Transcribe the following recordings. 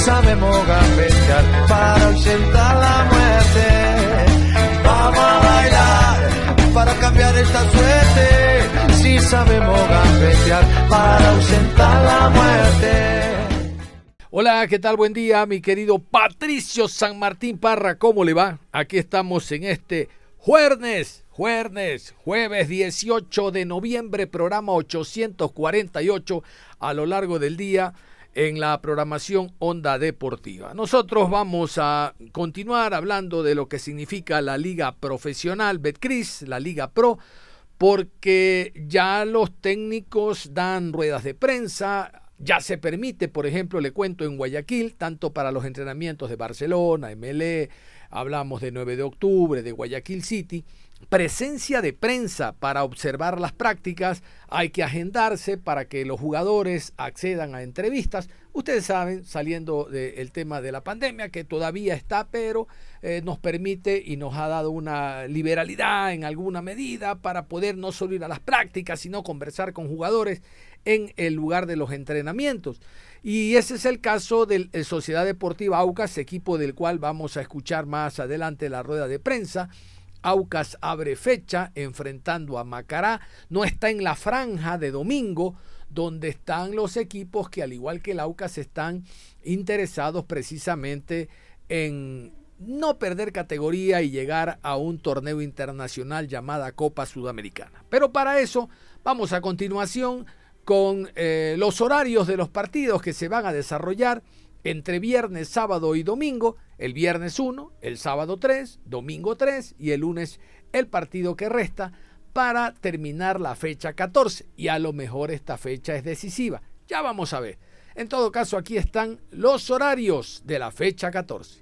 Sabemos gambetear para ausentar la muerte. Vamos a bailar para cambiar esta suerte. Si sabemos gambetear para ausentar la muerte. Hola, ¿qué tal? Buen día, mi querido Patricio San Martín Parra. ¿Cómo le va? Aquí estamos en este jueves, jueves, jueves 18 de noviembre, programa 848 a lo largo del día en la programación Onda Deportiva. Nosotros vamos a continuar hablando de lo que significa la Liga Profesional Betcris, la Liga Pro, porque ya los técnicos dan ruedas de prensa, ya se permite, por ejemplo, le cuento en Guayaquil, tanto para los entrenamientos de Barcelona, MLE, hablamos de 9 de octubre, de Guayaquil City, presencia de prensa para observar las prácticas, hay que agendarse para que los jugadores accedan a entrevistas. Ustedes saben, saliendo del tema de la pandemia, que todavía está, pero eh, nos permite y nos ha dado una liberalidad en alguna medida para poder no solo ir a las prácticas, sino conversar con jugadores en el lugar de los entrenamientos. Y ese es el caso de eh, Sociedad Deportiva Aucas, equipo del cual vamos a escuchar más adelante la rueda de prensa. Aucas abre fecha enfrentando a Macará. No está en la franja de domingo donde están los equipos que al igual que el Aucas están interesados precisamente en no perder categoría y llegar a un torneo internacional llamada Copa Sudamericana. Pero para eso vamos a continuación con eh, los horarios de los partidos que se van a desarrollar entre viernes, sábado y domingo, el viernes 1, el sábado 3, domingo 3 y el lunes el partido que resta para terminar la fecha 14. Y a lo mejor esta fecha es decisiva. Ya vamos a ver. En todo caso, aquí están los horarios de la fecha 14.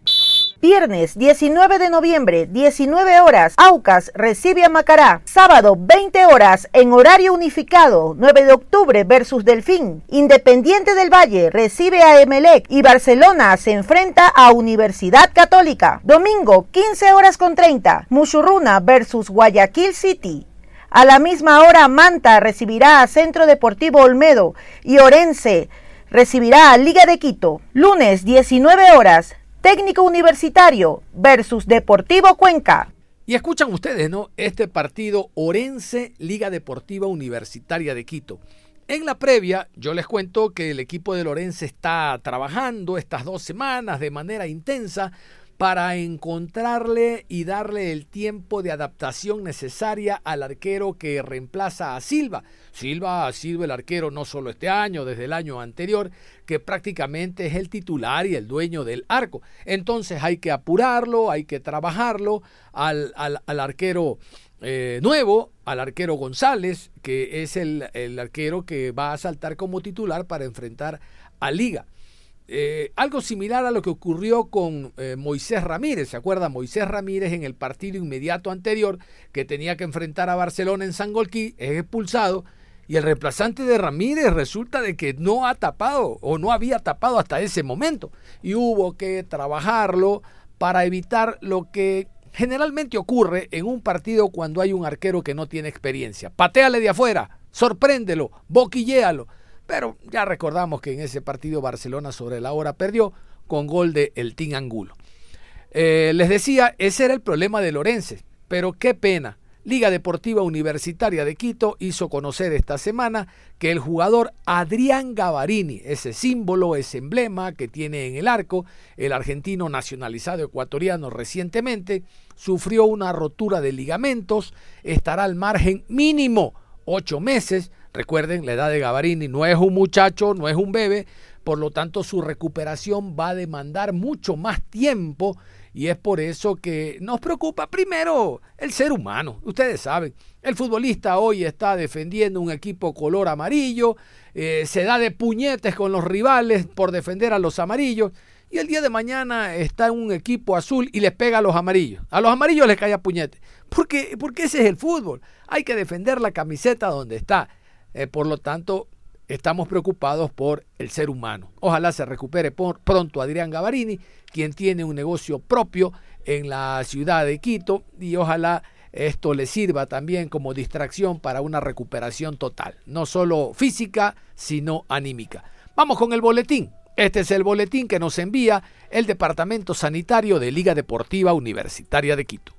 Viernes 19 de noviembre, 19 horas, Aucas recibe a Macará. Sábado 20 horas, en horario unificado, 9 de octubre versus Delfín. Independiente del Valle recibe a Emelec y Barcelona se enfrenta a Universidad Católica. Domingo 15 horas con 30, Mushurruna versus Guayaquil City. A la misma hora, Manta recibirá a Centro Deportivo Olmedo y Orense recibirá a Liga de Quito. Lunes 19 horas, Técnico Universitario versus Deportivo Cuenca. Y escuchan ustedes, ¿no? Este partido Orense Liga Deportiva Universitaria de Quito. En la previa, yo les cuento que el equipo de Orense está trabajando estas dos semanas de manera intensa para encontrarle y darle el tiempo de adaptación necesaria al arquero que reemplaza a Silva. Silva ha sido el arquero no solo este año, desde el año anterior, que prácticamente es el titular y el dueño del arco. Entonces hay que apurarlo, hay que trabajarlo al, arquero eh, nuevo, al arquero González, que es el, el arquero que va a saltar como titular para enfrentar a Liga. Eh, algo similar a lo que ocurrió con eh, Moisés Ramírez. ¿Se acuerda? Moisés Ramírez en el partido inmediato anterior que tenía que enfrentar a Barcelona en Sangolquí es expulsado y el reemplazante de Ramírez resulta de que no ha tapado o no había tapado hasta ese momento y hubo que trabajarlo para evitar lo que generalmente ocurre en un partido cuando hay un arquero que no tiene experiencia. Pateale de afuera, sorpréndelo, boquilléalo pero ya recordamos que en ese partido Barcelona sobre la hora perdió con gol de El Team Angulo. Eh, les decía, ese era el problema de Lorense, pero qué pena. Liga Deportiva Universitaria de Quito hizo conocer esta semana que el jugador Adrián Gavarini, ese símbolo, ese emblema que tiene en el arco, el argentino nacionalizado ecuatoriano recientemente, sufrió una rotura de ligamentos, estará al margen mínimo ocho meses Recuerden, la edad de Gavarini no es un muchacho, no es un bebé, por lo tanto su recuperación va a demandar mucho más tiempo y es por eso que nos preocupa primero el ser humano. Ustedes saben, el futbolista hoy está defendiendo un equipo color amarillo, eh, se da de puñetes con los rivales por defender a los amarillos y el día de mañana está en un equipo azul y les pega a los amarillos. A los amarillos les cae a puñete. Porque, porque ese es el fútbol. Hay que defender la camiseta donde está. Eh, por lo tanto, estamos preocupados por el ser humano. Ojalá se recupere pronto Adrián Gavarini, quien tiene un negocio propio en la ciudad de Quito y ojalá esto le sirva también como distracción para una recuperación total, no solo física, sino anímica. Vamos con el boletín. Este es el boletín que nos envía el Departamento Sanitario de Liga Deportiva Universitaria de Quito.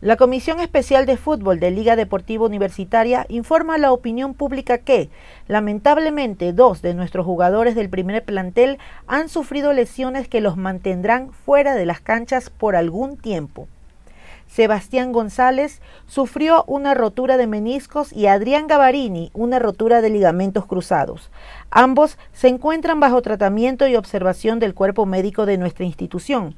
La Comisión Especial de Fútbol de Liga Deportiva Universitaria informa a la opinión pública que, lamentablemente, dos de nuestros jugadores del primer plantel han sufrido lesiones que los mantendrán fuera de las canchas por algún tiempo. Sebastián González sufrió una rotura de meniscos y Adrián Gavarini una rotura de ligamentos cruzados. Ambos se encuentran bajo tratamiento y observación del cuerpo médico de nuestra institución.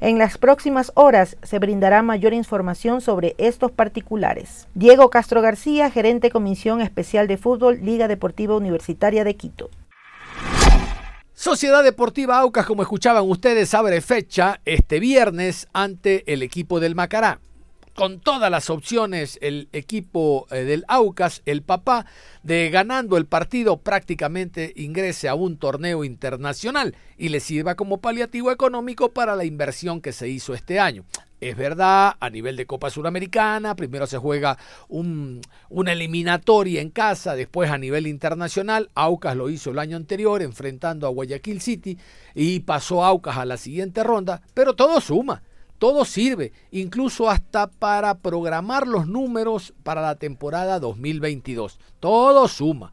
En las próximas horas se brindará mayor información sobre estos particulares. Diego Castro García, gerente Comisión Especial de Fútbol, Liga Deportiva Universitaria de Quito. Sociedad Deportiva Aucas, como escuchaban ustedes, abre fecha este viernes ante el equipo del Macará. Con todas las opciones, el equipo eh, del Aucas, el papá, de ganando el partido prácticamente ingrese a un torneo internacional y le sirva como paliativo económico para la inversión que se hizo este año. Es verdad, a nivel de Copa Suramericana, primero se juega un, una eliminatoria en casa, después a nivel internacional. Aucas lo hizo el año anterior enfrentando a Guayaquil City y pasó Aucas a la siguiente ronda, pero todo suma, todo sirve, incluso hasta para programar los números para la temporada 2022. Todo suma.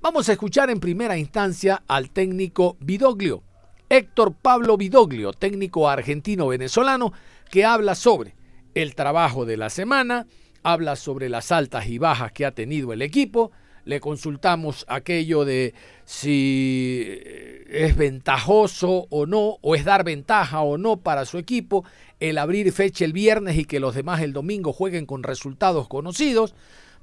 Vamos a escuchar en primera instancia al técnico Vidoglio, Héctor Pablo Vidoglio, técnico argentino-venezolano, que habla sobre el trabajo de la semana, habla sobre las altas y bajas que ha tenido el equipo, le consultamos aquello de si es ventajoso o no, o es dar ventaja o no para su equipo el abrir fecha el viernes y que los demás el domingo jueguen con resultados conocidos.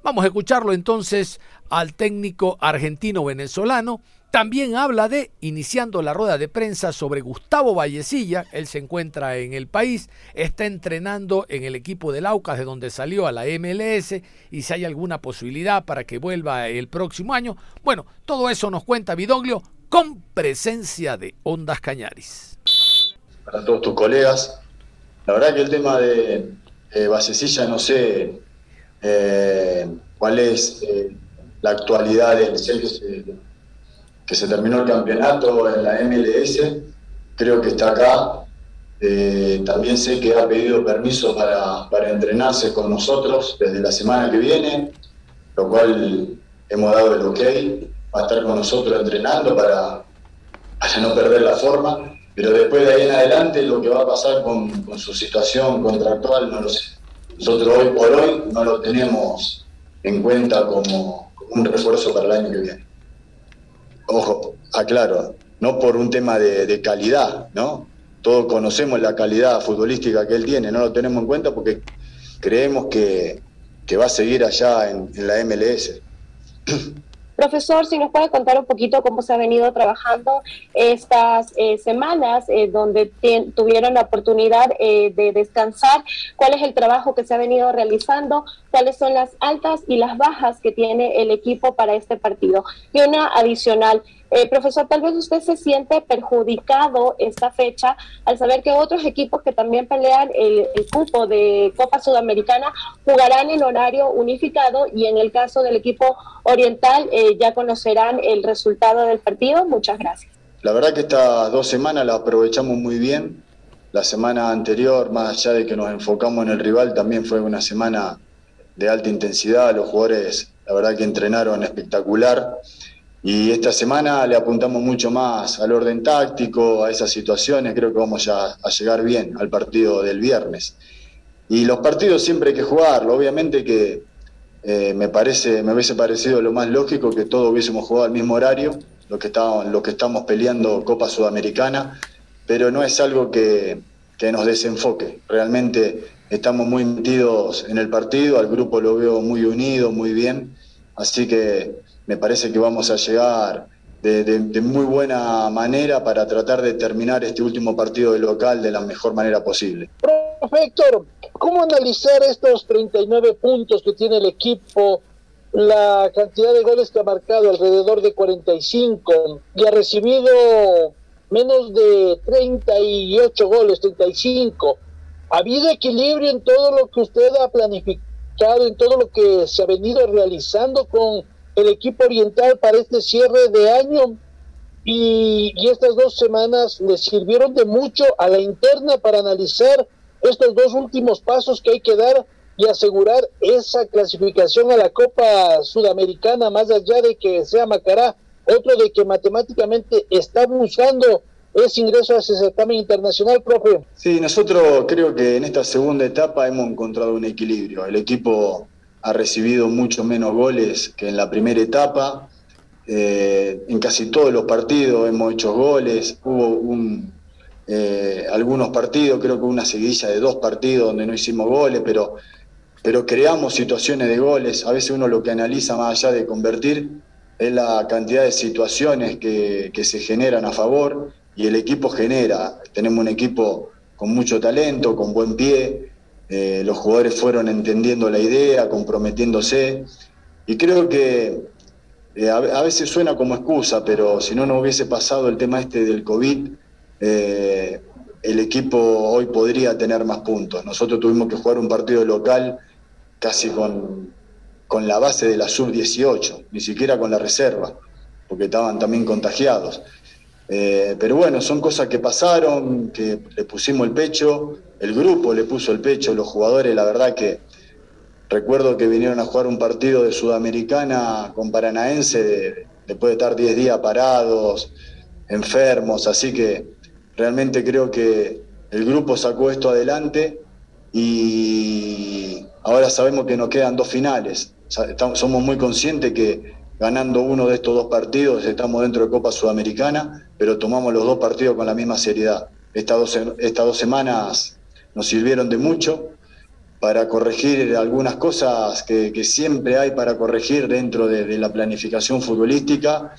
Vamos a escucharlo entonces al técnico argentino-venezolano también habla de, iniciando la rueda de prensa, sobre Gustavo Vallecilla. Él se encuentra en el país, está entrenando en el equipo del Aucas, de donde salió a la MLS, y si hay alguna posibilidad para que vuelva el próximo año. Bueno, todo eso nos cuenta Vidoglio con presencia de Ondas Cañaris. Para todos tus colegas, la verdad que el tema de Vallecilla no sé eh, cuál es eh, la actualidad del que se terminó el campeonato en la MLS, creo que está acá. Eh, también sé que ha pedido permiso para, para, entrenarse con nosotros desde la semana que viene, lo cual hemos dado el ok. Va a estar con nosotros entrenando para, para no perder la forma, pero después de ahí en adelante lo que va a pasar con, con su situación contractual no lo sé. Nosotros hoy por hoy no lo tenemos en cuenta como, como un refuerzo para el año que viene ojo, aclaro, no por un tema de, calidad, ¿no? Todos conocemos la calidad futbolística que él tiene, no lo tenemos en cuenta porque creemos que, va a seguir allá en, la MLS. Profesor, si nos puede contar un poquito cómo se ha venido trabajando estas eh, semanas eh, donde tuvieron la oportunidad eh, de descansar, cuál es el trabajo que se ha venido realizando, cuáles son las altas y las bajas que tiene el equipo para este partido. Y una adicional, eh, profesor, tal vez usted se siente perjudicado esta fecha al saber que otros equipos que también pelean el, cupo de Copa Sudamericana jugarán en horario unificado y en el caso del equipo oriental eh, ya conocerán el resultado del partido. Muchas gracias. La verdad que estas dos semanas las aprovechamos muy bien. La semana anterior, más allá de que nos enfocamos en el rival, también fue una semana de alta intensidad, los jugadores la verdad que entrenaron espectacular y esta semana le apuntamos mucho más al orden táctico, a esas situaciones, creo que vamos a, llegar bien al partido del viernes. Y los partidos siempre hay que jugarlo, obviamente que eh, me, parece, me hubiese parecido lo más lógico que todos hubiésemos jugado al mismo horario, lo que, estábamos, lo que estamos peleando Copa Sudamericana, pero no es algo que, que nos desenfoque. Realmente estamos muy metidos en el partido, al grupo lo veo muy unido, muy bien, así que me parece que vamos a llegar de, muy buena manera para tratar de terminar este último partido de local de la mejor manera posible. Profe ¿cómo analizar estos 39 puntos que tiene el equipo? La cantidad de goles que ha marcado, alrededor de 45, y ha recibido menos de 38 goles, 35. ¿Ha habido equilibrio en todo lo que usted ha planificado, en todo lo que se ha venido realizando con el equipo oriental para este cierre de año? Y, estas dos semanas le sirvieron de mucho a la interna para analizar estos dos últimos pasos que hay que dar y asegurar esa clasificación a la Copa Sudamericana, más allá de que sea Macará otro de que matemáticamente está buscando ese ingreso a ese certamen internacional, profe. Sí, nosotros creo que en esta segunda etapa hemos encontrado un equilibrio. El equipo ha recibido mucho menos goles que en la primera etapa. Eh, en casi todos los partidos hemos hecho goles. Hubo eh, algunos partidos, creo que una seguidilla de dos partidos donde no hicimos goles, pero, pero creamos situaciones de goles. A veces uno lo que analiza más allá de convertir es la cantidad de situaciones que, se generan a favor y el equipo genera. Tenemos un equipo con mucho talento, con buen pie, eh, los jugadores fueron entendiendo la idea, comprometiéndose y creo que eh, a, veces suena como excusa, pero si no nos hubiese pasado el tema este del COVID, eh, el equipo hoy podría tener más puntos. Nosotros tuvimos que jugar un partido local casi con con la base de la sub-18, ni siquiera con la reserva, porque estaban también contagiados. Eh, pero bueno, son cosas que pasaron, que le pusimos el pecho, el grupo le puso el pecho, los jugadores, la verdad que recuerdo que vinieron a jugar un partido de Sudamericana con Paranaense después de estar 10 días parados, enfermos, así que realmente creo que el grupo sacó esto adelante y ahora sabemos que nos quedan dos finales. Somos muy conscientes que ganando uno de estos dos partidos estamos dentro de Copa Sudamericana, pero tomamos los dos partidos con la misma seriedad. Estas dos, estas dos semanas nos sirvieron de mucho para corregir algunas cosas que, siempre hay para corregir dentro de, de, la planificación futbolística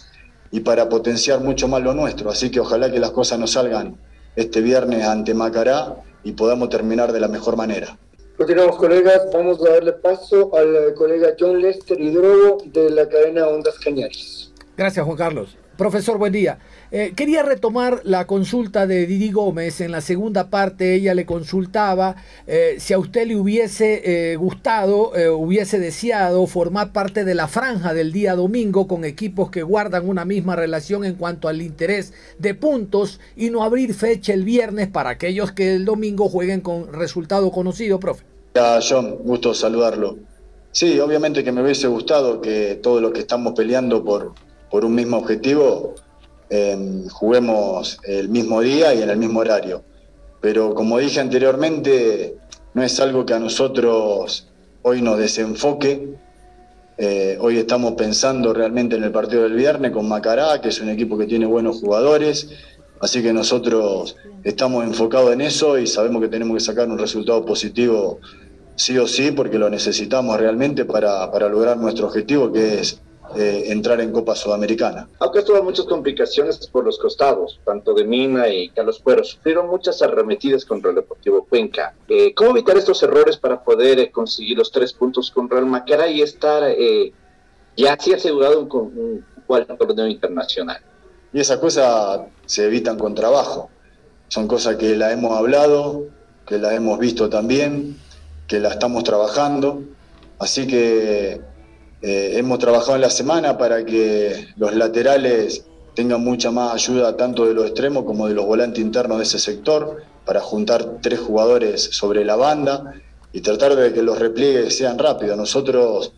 y para potenciar mucho más lo nuestro. Así que ojalá que las cosas nos salgan este viernes ante Macará y podamos terminar de la mejor manera. Continuamos, colegas. Vamos a darle paso al colega John Lester Hidrogo de la cadena Ondas Cañaris. Gracias, Juan Carlos. Profesor, buen día. Eh, quería retomar la consulta de Didi Gómez. En la segunda parte ella le consultaba eh, si a usted le hubiese eh, gustado, hubiese deseado formar parte de la franja del día domingo con equipos que guardan una misma relación en cuanto al interés de puntos y no abrir fecha el viernes para aquellos que el domingo jueguen con resultado conocido, profe. John, gusto saludarlo. Sí, obviamente que me hubiese gustado que todos los que estamos peleando por, por un mismo objetivo, em, juguemos el mismo día y en el mismo horario. Pero como dije anteriormente, no es algo que a nosotros hoy nos desenfoque. Eh, hoy estamos pensando realmente en el partido del viernes con Macará, que es un equipo que tiene buenos jugadores. Así que nosotros estamos enfocados en eso y sabemos que tenemos que sacar un resultado positivo sí o sí, porque lo necesitamos realmente para, para lograr nuestro objetivo, que es entrar en Copa Sudamericana. Aunque tuvo muchas complicaciones por los costados, tanto de Mina y Carlos Puero, sufrieron muchas arremetidas contra el Deportivo Cuenca. Eh, ¿Cómo evitar estos errores para poder eh, conseguir los tres puntos con Real Macara y estar eh, ya así asegurado un, un, un torneo internacional? Y esas cosas se evitan con trabajo. Son cosas que la hemos hablado, que la hemos visto también, que la estamos trabajando. Así que eh, hemos trabajado en la semana para que los laterales tengan mucha más ayuda tanto de los extremos como de los volantes internos de ese sector, para juntar tres jugadores sobre la banda y tratar de que los repliegues sean rápidos. Nosotros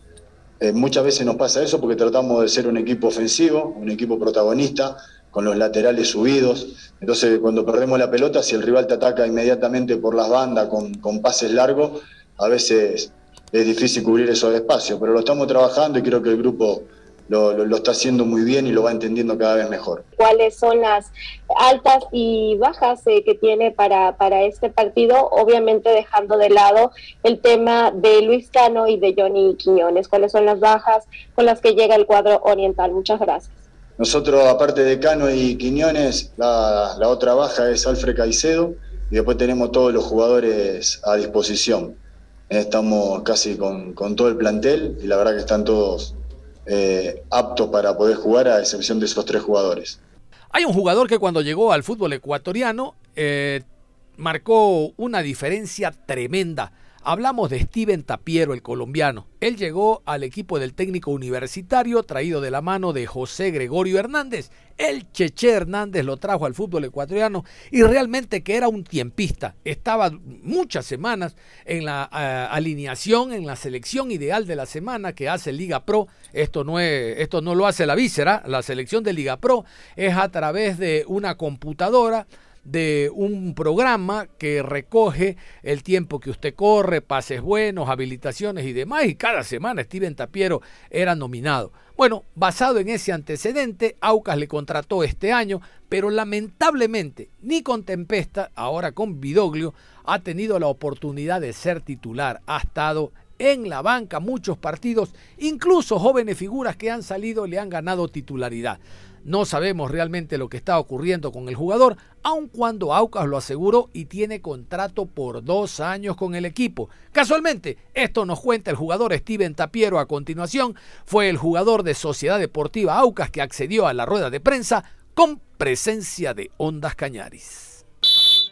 eh, muchas veces nos pasa eso porque tratamos de ser un equipo ofensivo, un equipo protagonista, con los laterales subidos. Entonces, cuando perdemos la pelota, si el rival te ataca inmediatamente por las bandas con, con pases largos, a veces es difícil cubrir esos espacios, pero lo estamos trabajando y creo que el grupo lo, está haciendo muy bien y lo va entendiendo cada vez mejor. ¿Cuáles son las altas y bajas eh, que tiene para, para este partido? Obviamente dejando de lado el tema de Luis Cano y de Johnny Quiñones. ¿Cuáles son las bajas con las que llega el cuadro oriental? Muchas gracias. Nosotros, aparte de Cano y Quiñones, la, la otra baja es Alfred Caicedo y después tenemos todos los jugadores a disposición. Estamos casi con, con todo el plantel y la verdad que están todos eh, apto para poder jugar a excepción de esos tres jugadores. Hay un jugador que cuando llegó al fútbol ecuatoriano eh, marcó una diferencia tremenda Hablamos de Steven Tapiero, el colombiano. Él llegó al equipo del técnico universitario traído de la mano de José Gregorio Hernández. El Cheche Hernández lo trajo al fútbol ecuatoriano y realmente que era un tiempista. Estaba muchas semanas en la eh, alineación, en la selección ideal de la semana que hace Liga Pro. Esto no, es, esto no lo hace la víscera, la selección de Liga Pro es a través de una computadora de un programa que recoge el tiempo que usted corre, pases buenos, habilitaciones y demás, y cada semana Steven Tapiero era nominado. Bueno, basado en ese antecedente, Aucas le contrató este año, pero lamentablemente ni con Tempesta, ahora con Vidoglio, ha tenido la oportunidad de ser titular. Ha estado en la banca muchos partidos, incluso jóvenes figuras que han salido le han ganado titularidad. No sabemos realmente lo que está ocurriendo con el jugador, aun cuando Aucas lo aseguró y tiene contrato por dos años con el equipo. Casualmente, esto nos cuenta el jugador Steven Tapiero a continuación, fue el jugador de Sociedad Deportiva Aucas que accedió a la rueda de prensa con presencia de Ondas Cañaris.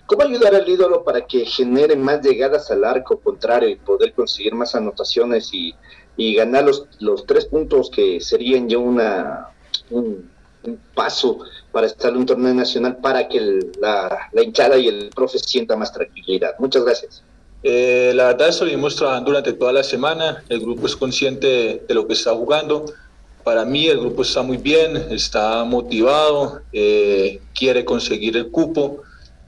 ¿Cómo ayudar al ídolo para que genere más llegadas al arco contrario y poder conseguir más anotaciones y, ganar los, tres puntos que serían ya una, un paso para estar en un torneo nacional para que la, hinchada y el profe sienta más tranquilidad. Muchas gracias. Eh, la verdad estuvimos trabajando durante toda la semana, el grupo es consciente de lo que está jugando. Para mí el grupo está muy bien, está motivado, eh, quiere conseguir el cupo.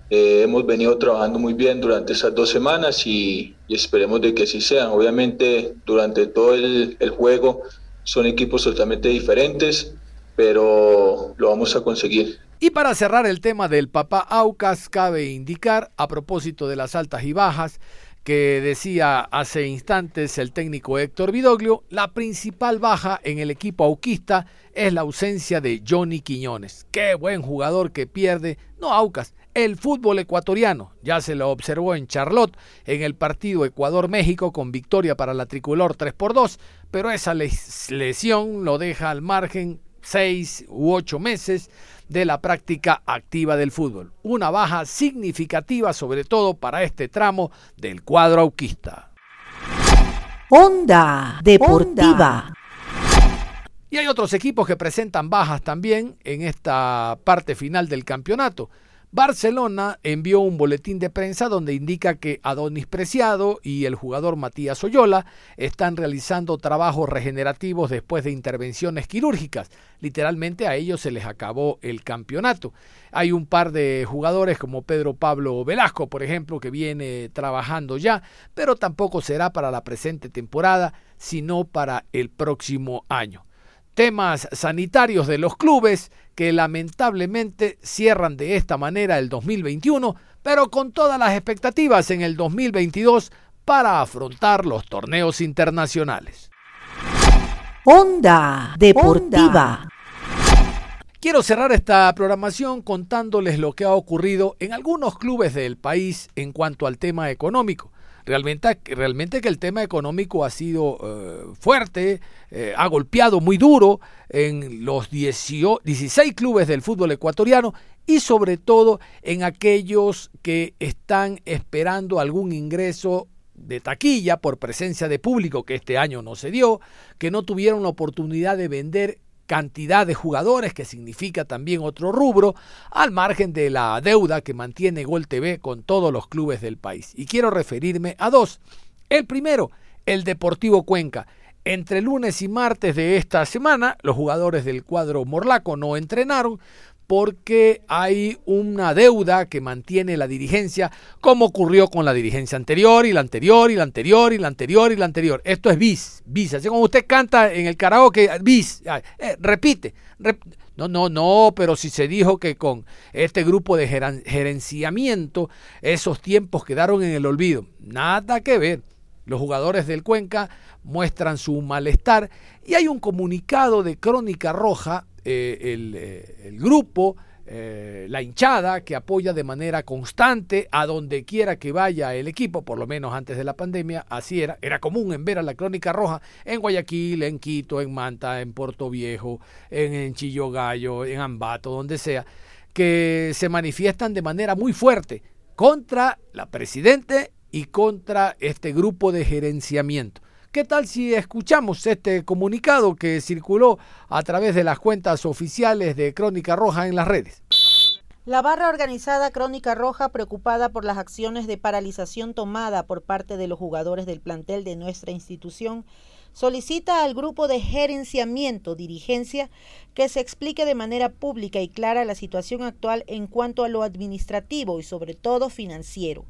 Eh, hemos venido trabajando muy bien durante esas dos semanas y, esperemos de que así sea. Obviamente durante todo el, el juego son equipos totalmente diferentes pero lo vamos a conseguir. Y para cerrar el tema del papá Aucas, cabe indicar, a propósito de las altas y bajas, que decía hace instantes el técnico Héctor Vidoglio, la principal baja en el equipo auquista es la ausencia de Johnny Quiñones. Qué buen jugador que pierde, no Aucas, el fútbol ecuatoriano. Ya se lo observó en Charlotte en el partido Ecuador-México con victoria para la tricolor 3 por 2, pero esa lesión lo deja al margen seis u ocho meses de la práctica activa del fútbol. Una baja significativa sobre todo para este tramo del cuadro auquista. Onda Deportiva. Y hay otros equipos que presentan bajas también en esta parte final del campeonato. Barcelona envió un boletín de prensa donde indica que Adonis Preciado y el jugador Matías Oyola están realizando trabajos regenerativos después de intervenciones quirúrgicas. Literalmente a ellos se les acabó el campeonato. Hay un par de jugadores como Pedro Pablo Velasco, por ejemplo, que viene trabajando ya, pero tampoco será para la presente temporada, sino para el próximo año temas sanitarios de los clubes que lamentablemente cierran de esta manera el 2021, pero con todas las expectativas en el 2022 para afrontar los torneos internacionales. Onda Deportiva. Quiero cerrar esta programación contándoles lo que ha ocurrido en algunos clubes del país en cuanto al tema económico. Realmente, realmente que el tema económico ha sido eh, fuerte, eh, ha golpeado muy duro en los 16 clubes del fútbol ecuatoriano y sobre todo en aquellos que están esperando algún ingreso de taquilla por presencia de público que este año no se dio, que no tuvieron la oportunidad de vender cantidad de jugadores, que significa también otro rubro, al margen de la deuda que mantiene Gol TV con todos los clubes del país. Y quiero referirme a dos. El primero, el Deportivo Cuenca. Entre lunes y martes de esta semana, los jugadores del cuadro Morlaco no entrenaron porque hay una deuda que mantiene la dirigencia, como ocurrió con la dirigencia anterior y la anterior y la anterior y la anterior y la anterior. Esto es bis, bis. Así como usted canta en el karaoke, bis, eh, repite. no, no, no, pero si se dijo que con este grupo de gerenciamiento esos tiempos quedaron en el olvido. Nada que ver. Los jugadores del Cuenca muestran su malestar y hay un comunicado de Crónica Roja eh, eh, el, grupo, eh, la hinchada que apoya de manera constante a donde quiera que vaya el equipo, por lo menos antes de la pandemia, así era, era común en ver a la Crónica Roja en Guayaquil, en Quito, en Manta, en Puerto Viejo, en, en Chillogallo, en Ambato, donde sea, que se manifiestan de manera muy fuerte contra la presidente y contra este grupo de gerenciamiento. ¿Qué tal si escuchamos este comunicado que circuló a través de las cuentas oficiales de Crónica Roja en las redes? La barra organizada Crónica Roja, preocupada por las acciones de paralización tomada por parte de los jugadores del plantel de nuestra institución, solicita al grupo de gerenciamiento, dirigencia, que se explique de manera pública y clara la situación actual en cuanto a lo administrativo y sobre todo financiero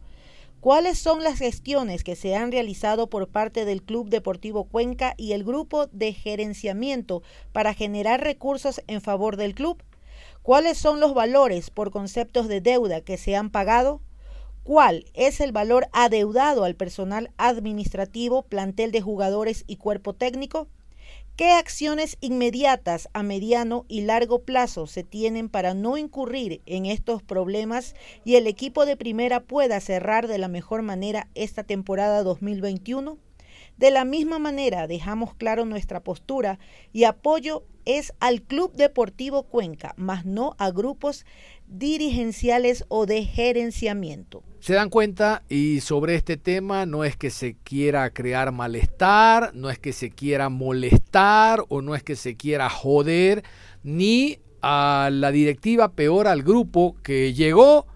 ¿Cuáles son las gestiones que se han realizado por parte del Club Deportivo Cuenca y el grupo de gerenciamiento para generar recursos en favor del club? ¿Cuáles son los valores por conceptos de deuda que se han pagado? ¿Cuál es el valor adeudado al personal administrativo, plantel de jugadores y cuerpo técnico? ¿Qué acciones inmediatas a mediano y largo plazo se tienen para no incurrir en estos problemas y el equipo de primera pueda cerrar de la mejor manera esta temporada 2021? De la misma manera, dejamos claro nuestra postura y apoyo es al Club Deportivo Cuenca, más no a grupos dirigenciales o de gerenciamiento se dan cuenta y sobre este tema no es que se quiera crear malestar, no es que se quiera molestar o no es que se quiera joder ni a la directiva, peor al grupo que llegó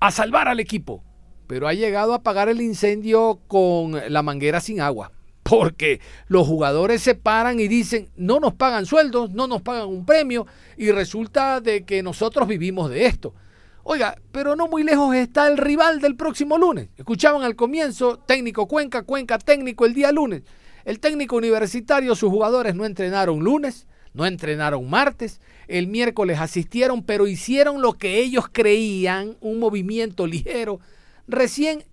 a salvar al equipo, pero ha llegado a apagar el incendio con la manguera sin agua. Porque los jugadores se paran y dicen, no nos pagan sueldos, no nos pagan un premio y resulta de que nosotros vivimos de esto. Oiga, pero no muy lejos está el rival del próximo lunes. Escuchaban al comienzo, técnico Cuenca, Cuenca técnico el día lunes. El técnico universitario, sus jugadores no entrenaron lunes, no entrenaron martes, el miércoles asistieron, pero hicieron lo que ellos creían, un movimiento ligero. Recién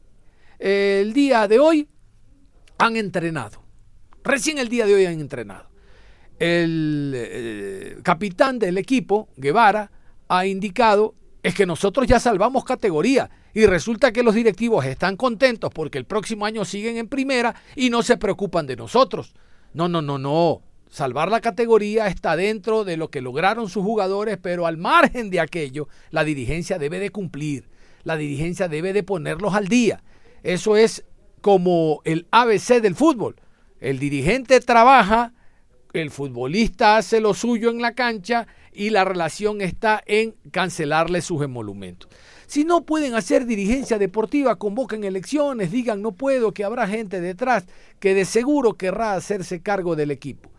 eh, el día de hoy han entrenado. Recién el día de hoy han entrenado. El eh, capitán del equipo, Guevara, ha indicado es que nosotros ya salvamos categoría y resulta que los directivos están contentos porque el próximo año siguen en primera y no se preocupan de nosotros. No, no, no, no. Salvar la categoría está dentro de lo que lograron sus jugadores, pero al margen de aquello, la dirigencia debe de cumplir. La dirigencia debe de ponerlos al día. Eso es como el ABC del fútbol. El dirigente trabaja, el futbolista hace lo suyo en la cancha y la relación está en cancelarle sus emolumentos. Si no pueden hacer dirigencia deportiva, convoquen elecciones, digan no puedo, que habrá gente detrás que de seguro querrá hacerse cargo del equipo.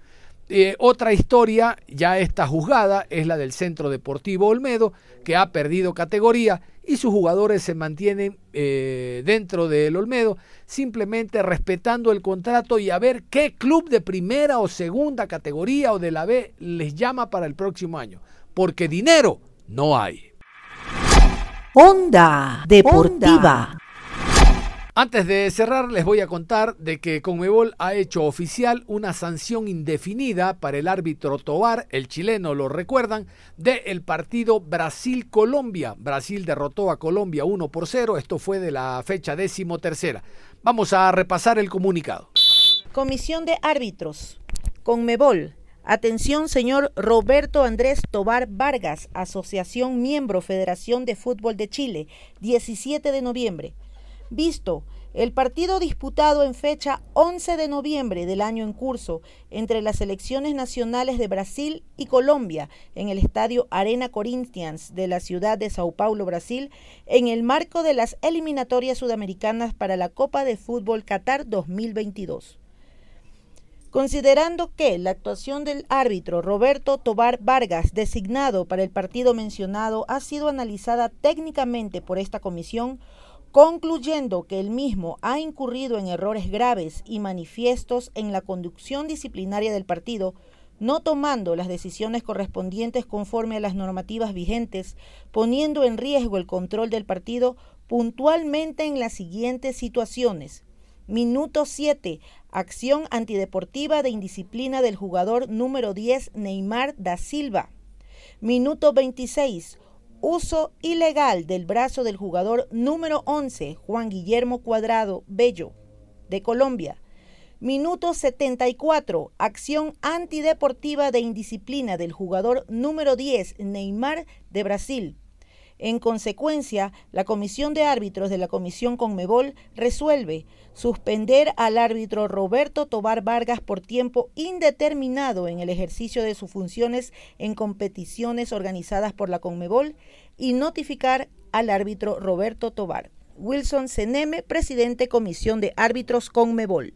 Eh, otra historia ya está juzgada es la del Centro Deportivo Olmedo, que ha perdido categoría y sus jugadores se mantienen eh, dentro del Olmedo, simplemente respetando el contrato y a ver qué club de primera o segunda categoría o de la B les llama para el próximo año, porque dinero no hay. Onda Deportiva. Antes de cerrar, les voy a contar de que Conmebol ha hecho oficial una sanción indefinida para el árbitro Tobar, el chileno, lo recuerdan, del partido Brasil-Colombia. Brasil derrotó a Colombia 1 por 0, esto fue de la fecha décimo tercera. Vamos a repasar el comunicado. Comisión de Árbitros. Conmebol. Atención, señor Roberto Andrés Tobar Vargas, Asociación Miembro Federación de Fútbol de Chile, 17 de noviembre. Visto el partido disputado en fecha 11 de noviembre del año en curso entre las selecciones nacionales de Brasil y Colombia en el estadio Arena Corinthians de la ciudad de Sao Paulo, Brasil, en el marco de las eliminatorias sudamericanas para la Copa de Fútbol Qatar 2022. Considerando que la actuación del árbitro Roberto Tobar Vargas, designado para el partido mencionado, ha sido analizada técnicamente por esta comisión, concluyendo que el mismo ha incurrido en errores graves y manifiestos en la conducción disciplinaria del partido, no tomando las decisiones correspondientes conforme a las normativas vigentes, poniendo en riesgo el control del partido puntualmente en las siguientes situaciones. Minuto 7. Acción antideportiva de indisciplina del jugador número 10 Neymar da Silva. Minuto 26. Uso ilegal del brazo del jugador número 11 Juan Guillermo Cuadrado Bello de Colombia. Minuto 74. Acción antideportiva de indisciplina del jugador número 10 Neymar de Brasil. En consecuencia, la Comisión de Árbitros de la Comisión Conmebol resuelve suspender al árbitro Roberto Tobar Vargas por tiempo indeterminado en el ejercicio de sus funciones en competiciones organizadas por la Conmebol y notificar al árbitro Roberto Tobar. Wilson Seneme, presidente Comisión de Árbitros Conmebol.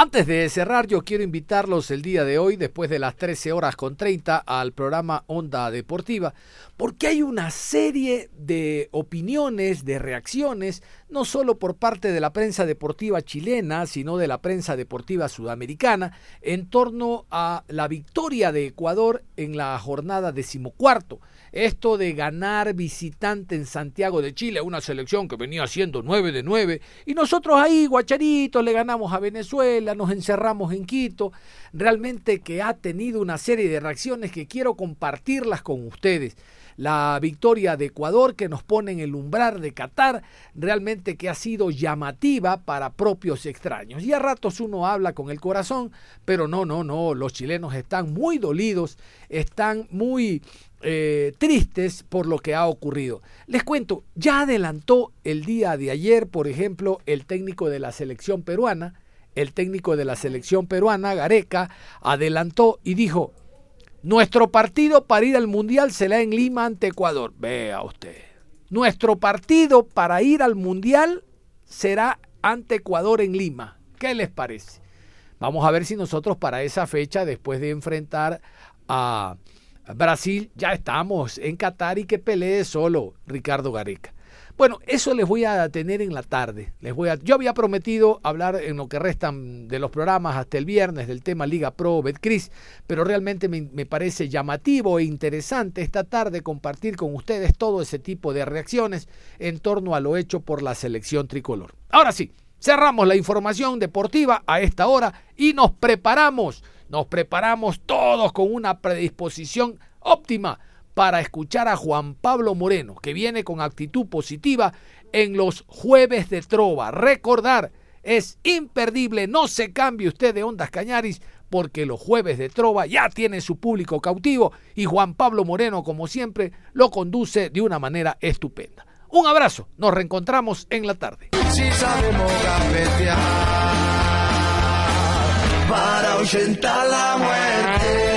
Antes de cerrar, yo quiero invitarlos el día de hoy, después de las 13 horas con 30, al programa Onda Deportiva, porque hay una serie de opiniones, de reacciones, no solo por parte de la prensa deportiva chilena, sino de la prensa deportiva sudamericana, en torno a la victoria de Ecuador en la jornada decimocuarto. Esto de ganar visitante en Santiago de Chile, una selección que venía siendo 9 de 9, y nosotros ahí, guacharitos, le ganamos a Venezuela, nos encerramos en Quito, realmente que ha tenido una serie de reacciones que quiero compartirlas con ustedes la victoria de Ecuador que nos pone en el umbral de Qatar, realmente que ha sido llamativa para propios extraños. Y a ratos uno habla con el corazón, pero no, no, no, los chilenos están muy dolidos, están muy eh, tristes por lo que ha ocurrido. Les cuento, ya adelantó el día de ayer, por ejemplo, el técnico de la selección peruana, el técnico de la selección peruana, Gareca, adelantó y dijo, nuestro partido para ir al Mundial será en Lima ante Ecuador. Vea usted. Nuestro partido para ir al Mundial será ante Ecuador en Lima. ¿Qué les parece? Vamos a ver si nosotros para esa fecha, después de enfrentar a Brasil, ya estamos en Qatar y que pelee solo Ricardo Gareca. Bueno, eso les voy a tener en la tarde. Les voy a, yo había prometido hablar en lo que restan de los programas hasta el viernes del tema Liga Pro Betcris, pero realmente me, me parece llamativo e interesante esta tarde compartir con ustedes todo ese tipo de reacciones en torno a lo hecho por la selección tricolor. Ahora sí, cerramos la información deportiva a esta hora y nos preparamos, nos preparamos todos con una predisposición óptima para escuchar a Juan Pablo Moreno, que viene con actitud positiva en los jueves de Trova. Recordar, es imperdible, no se cambie usted de Ondas Cañaris, porque los jueves de Trova ya tiene su público cautivo y Juan Pablo Moreno, como siempre, lo conduce de una manera estupenda. Un abrazo, nos reencontramos en la tarde. Si sabemos para la muerte.